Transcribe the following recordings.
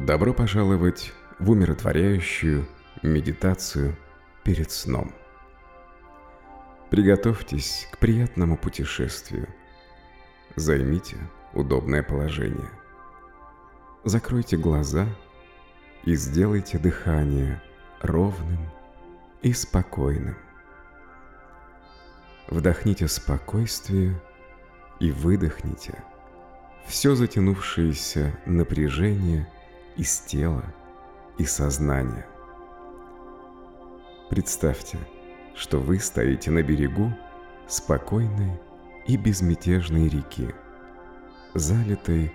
Добро пожаловать в умиротворяющую медитацию перед сном. Приготовьтесь к приятному путешествию. Займите удобное положение. Закройте глаза и сделайте дыхание ровным и спокойным. Вдохните спокойствие и выдохните все затянувшееся напряжение из тела и сознания. Представьте, что вы стоите на берегу спокойной и безмятежной реки, залитой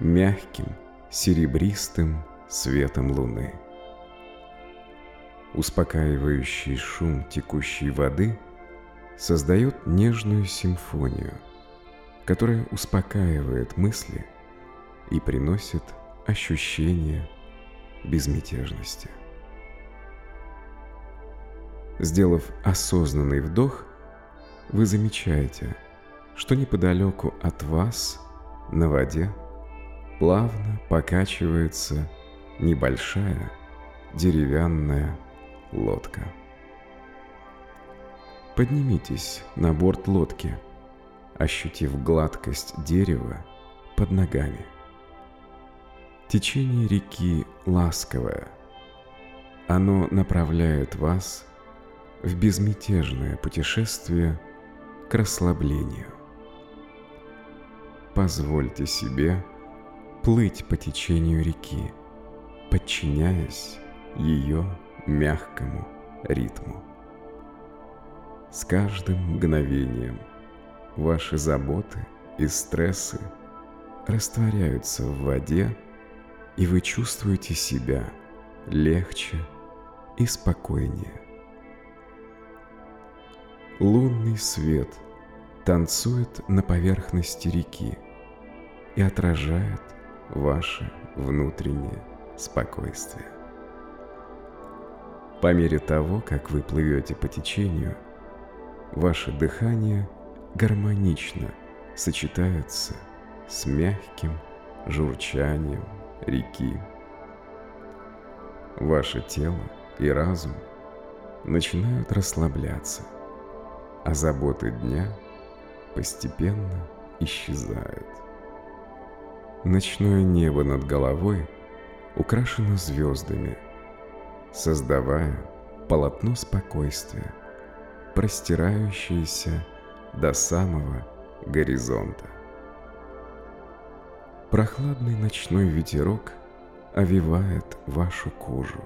мягким серебристым светом луны. Успокаивающий шум текущей воды создает нежную симфонию, которая успокаивает мысли и приносит ощущение безмятежности. Сделав осознанный вдох, вы замечаете, что неподалеку от вас на воде плавно покачивается небольшая деревянная лодка. Поднимитесь на борт лодки, ощутив гладкость дерева под ногами. Течение реки ласковое. Оно направляет вас в безмятежное путешествие к расслаблению. Позвольте себе плыть по течению реки, подчиняясь ее мягкому ритму. С каждым мгновением ваши заботы и стрессы растворяются в воде, и вы чувствуете себя легче и спокойнее. Лунный свет танцует на поверхности реки и отражает ваше внутреннее спокойствие. По мере того, как вы плывете по течению, ваше дыхание гармонично сочетается с мягким журчанием реки. Ваше тело и разум начинают расслабляться, а заботы дня постепенно исчезают. Ночное небо над головой украшено звездами, создавая полотно спокойствия, простирающееся до самого горизонта. Прохладный ночной ветерок овивает вашу кожу,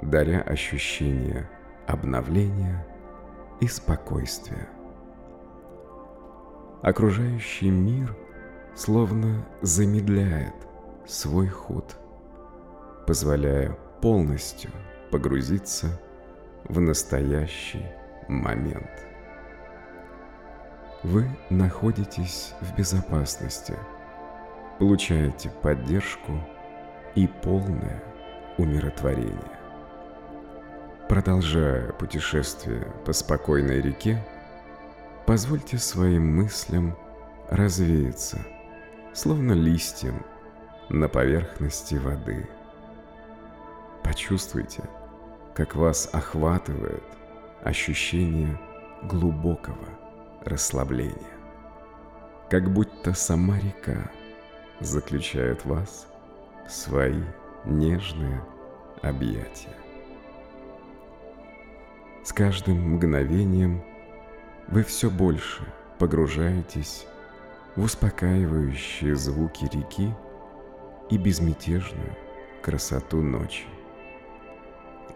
даря ощущение обновления и спокойствия. Окружающий мир – словно замедляет свой ход, позволяя полностью погрузиться в настоящий момент. Вы находитесь в безопасности, получаете поддержку и полное умиротворение. Продолжая путешествие по спокойной реке, позвольте своим мыслям развеяться – словно листьям на поверхности воды. Почувствуйте, как вас охватывает ощущение глубокого расслабления, как будто сама река заключает вас в свои нежные объятия. С каждым мгновением вы все больше погружаетесь в успокаивающие звуки реки и безмятежную красоту ночи.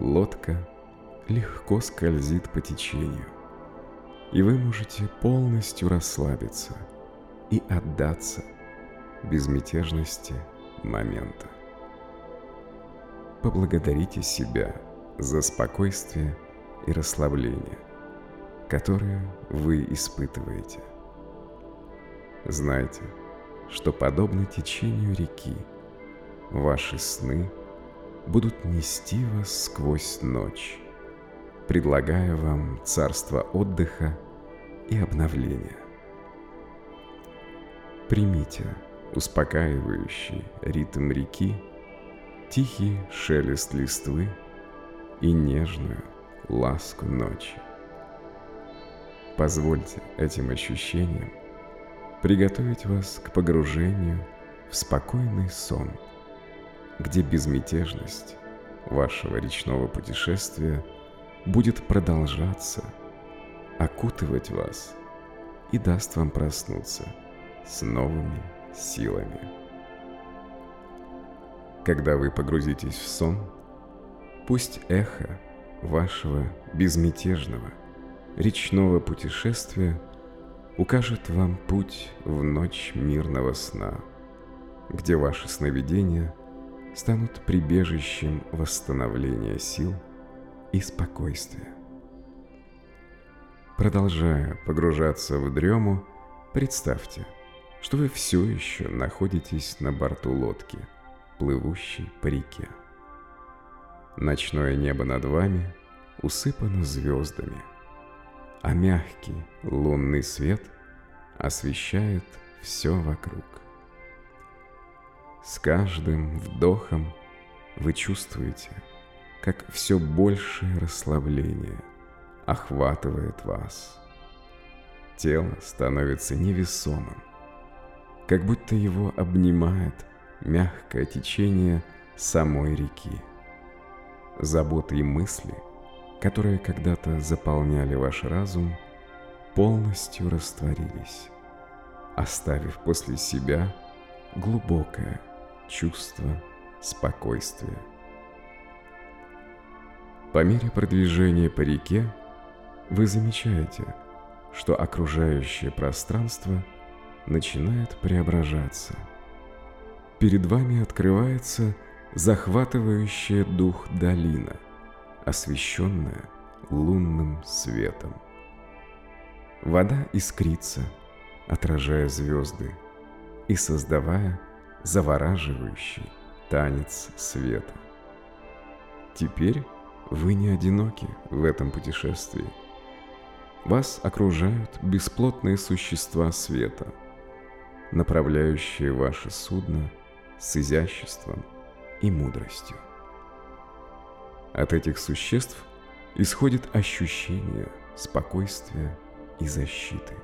Лодка легко скользит по течению, и вы можете полностью расслабиться и отдаться безмятежности момента. Поблагодарите себя за спокойствие и расслабление, которое вы испытываете – Знайте, что подобно течению реки, ваши сны будут нести вас сквозь ночь, предлагая вам царство отдыха и обновления. Примите успокаивающий ритм реки тихий шелест листвы и нежную ласку ночи. Позвольте этим ощущениям приготовить вас к погружению в спокойный сон, где безмятежность вашего речного путешествия будет продолжаться, окутывать вас и даст вам проснуться с новыми силами. Когда вы погрузитесь в сон, пусть эхо вашего безмятежного речного путешествия укажет вам путь в ночь мирного сна, где ваши сновидения станут прибежищем восстановления сил и спокойствия. Продолжая погружаться в дрему, представьте, что вы все еще находитесь на борту лодки, плывущей по реке. Ночное небо над вами усыпано звездами, а мягкий лунный свет освещает все вокруг. С каждым вдохом вы чувствуете, как все большее расслабление охватывает вас. Тело становится невесомым, как будто его обнимает мягкое течение самой реки. Заботы и мысли, которые когда-то заполняли ваш разум, полностью растворились, оставив после себя глубокое чувство спокойствия. По мере продвижения по реке вы замечаете, что окружающее пространство начинает преображаться. Перед вами открывается захватывающая дух долина, освещенная лунным светом. Вода искрится, отражая звезды и создавая завораживающий танец света. Теперь вы не одиноки в этом путешествии. Вас окружают бесплотные существа света, направляющие ваше судно с изяществом и мудростью. От этих существ исходит ощущение спокойствия и защиты,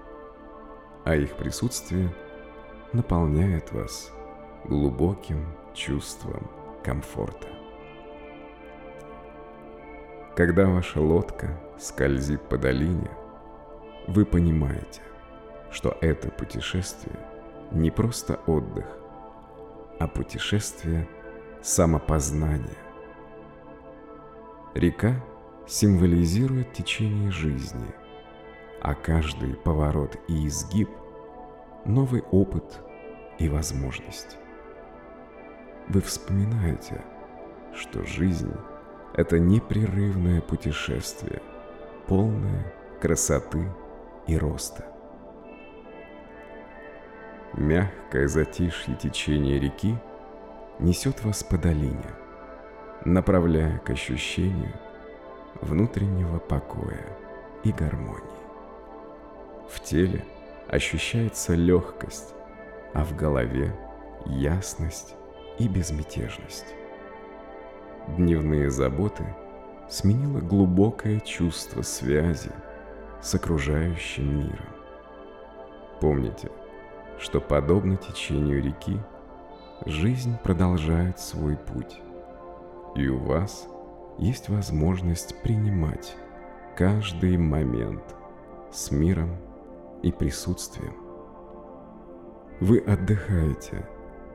а их присутствие наполняет вас глубоким чувством комфорта. Когда ваша лодка скользит по долине, вы понимаете, что это путешествие не просто отдых, а путешествие самопознания. Река символизирует течение жизни, а каждый поворот и изгиб – новый опыт и возможность. Вы вспоминаете, что жизнь – это непрерывное путешествие, полное красоты и роста. Мягкое затишье течения реки несет вас по долине, направляя к ощущению внутреннего покоя и гармонии. В теле ощущается легкость, а в голове ясность и безмятежность. Дневные заботы сменило глубокое чувство связи с окружающим миром. Помните, что подобно течению реки, жизнь продолжает свой путь, и у вас есть возможность принимать каждый момент с миром и присутствием. Вы отдыхаете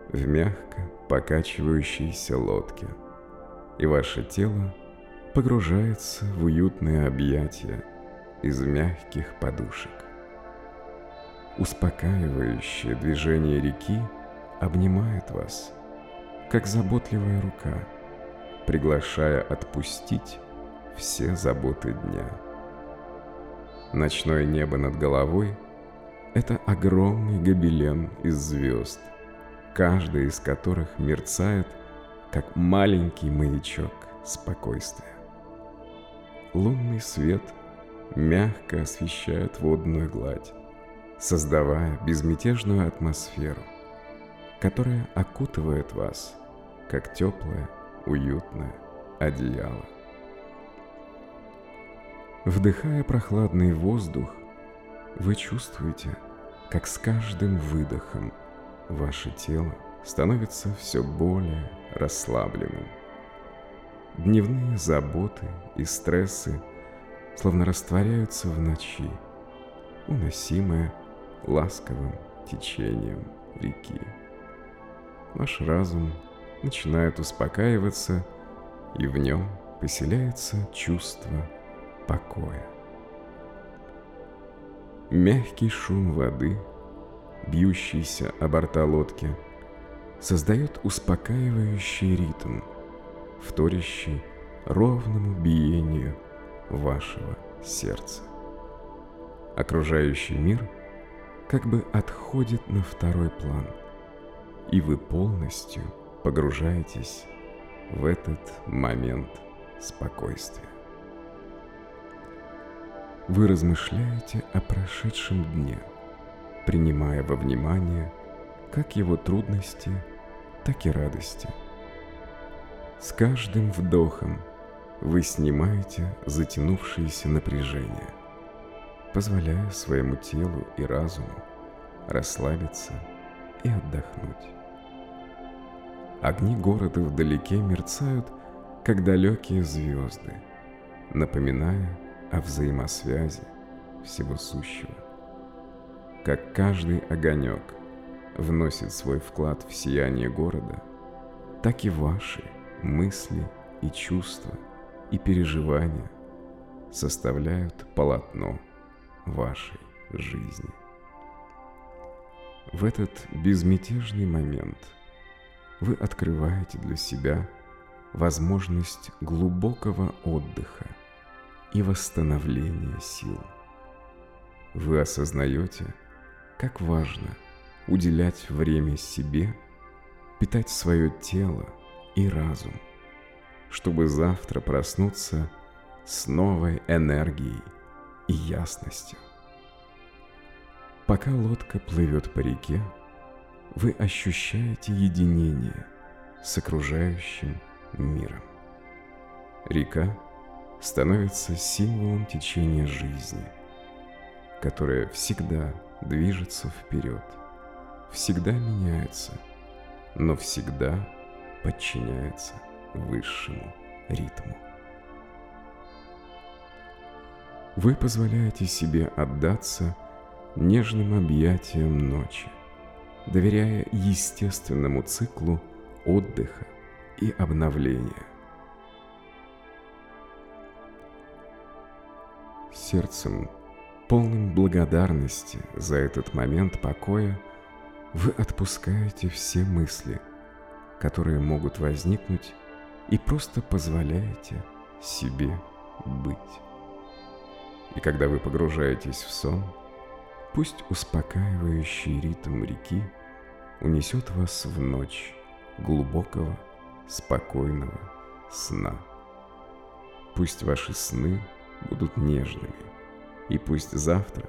в мягко покачивающейся лодке, и ваше тело погружается в уютные объятия из мягких подушек. Успокаивающее движение реки обнимает вас, как заботливая рука, приглашая отпустить все заботы дня. Ночное небо над головой – это огромный гобелен из звезд, каждая из которых мерцает, как маленький маячок спокойствия. Лунный свет мягко освещает водную гладь, создавая безмятежную атмосферу, которая окутывает вас, как теплая уютное одеяло. Вдыхая прохладный воздух, вы чувствуете, как с каждым выдохом ваше тело становится все более расслабленным. Дневные заботы и стрессы словно растворяются в ночи, уносимые ласковым течением реки. Ваш разум начинает успокаиваться, и в нем поселяется чувство покоя. Мягкий шум воды, бьющийся о борта лодки, создает успокаивающий ритм, вторящий ровному биению вашего сердца. Окружающий мир как бы отходит на второй план, и вы полностью погружаетесь в этот момент спокойствия. Вы размышляете о прошедшем дне, принимая во внимание как его трудности, так и радости. С каждым вдохом вы снимаете затянувшееся напряжение, позволяя своему телу и разуму расслабиться и отдохнуть. Огни города вдалеке мерцают, как далекие звезды, напоминая о взаимосвязи всего сущего. Как каждый огонек вносит свой вклад в сияние города, так и ваши мысли и чувства и переживания составляют полотно вашей жизни. В этот безмятежный момент вы открываете для себя возможность глубокого отдыха – и восстановления сил. Вы осознаете, как важно уделять время себе, питать свое тело и разум, чтобы завтра проснуться с новой энергией и ясностью. Пока лодка плывет по реке, вы ощущаете единение с окружающим миром. Река становится символом течения жизни, которое всегда движется вперед, всегда меняется, но всегда подчиняется высшему ритму. Вы позволяете себе отдаться нежным объятиям ночи, доверяя естественному циклу отдыха и обновления – сердцем, полным благодарности за этот момент покоя, вы отпускаете все мысли, которые могут возникнуть, и просто позволяете себе быть. И когда вы погружаетесь в сон, пусть успокаивающий ритм реки унесет вас в ночь глубокого, спокойного сна. Пусть ваши сны – будут нежными. И пусть завтра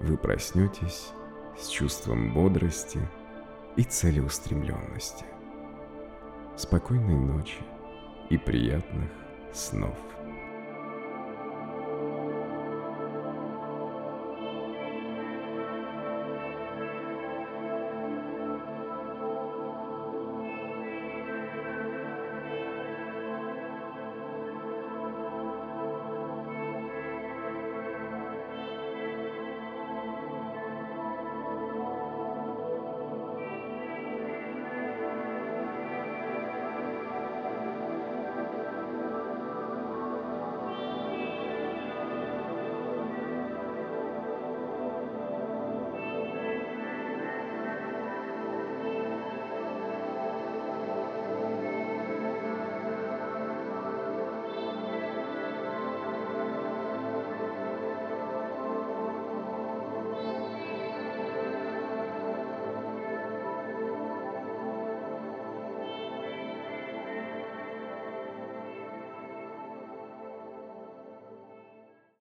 вы проснетесь с чувством бодрости и целеустремленности. Спокойной ночи и приятных снов.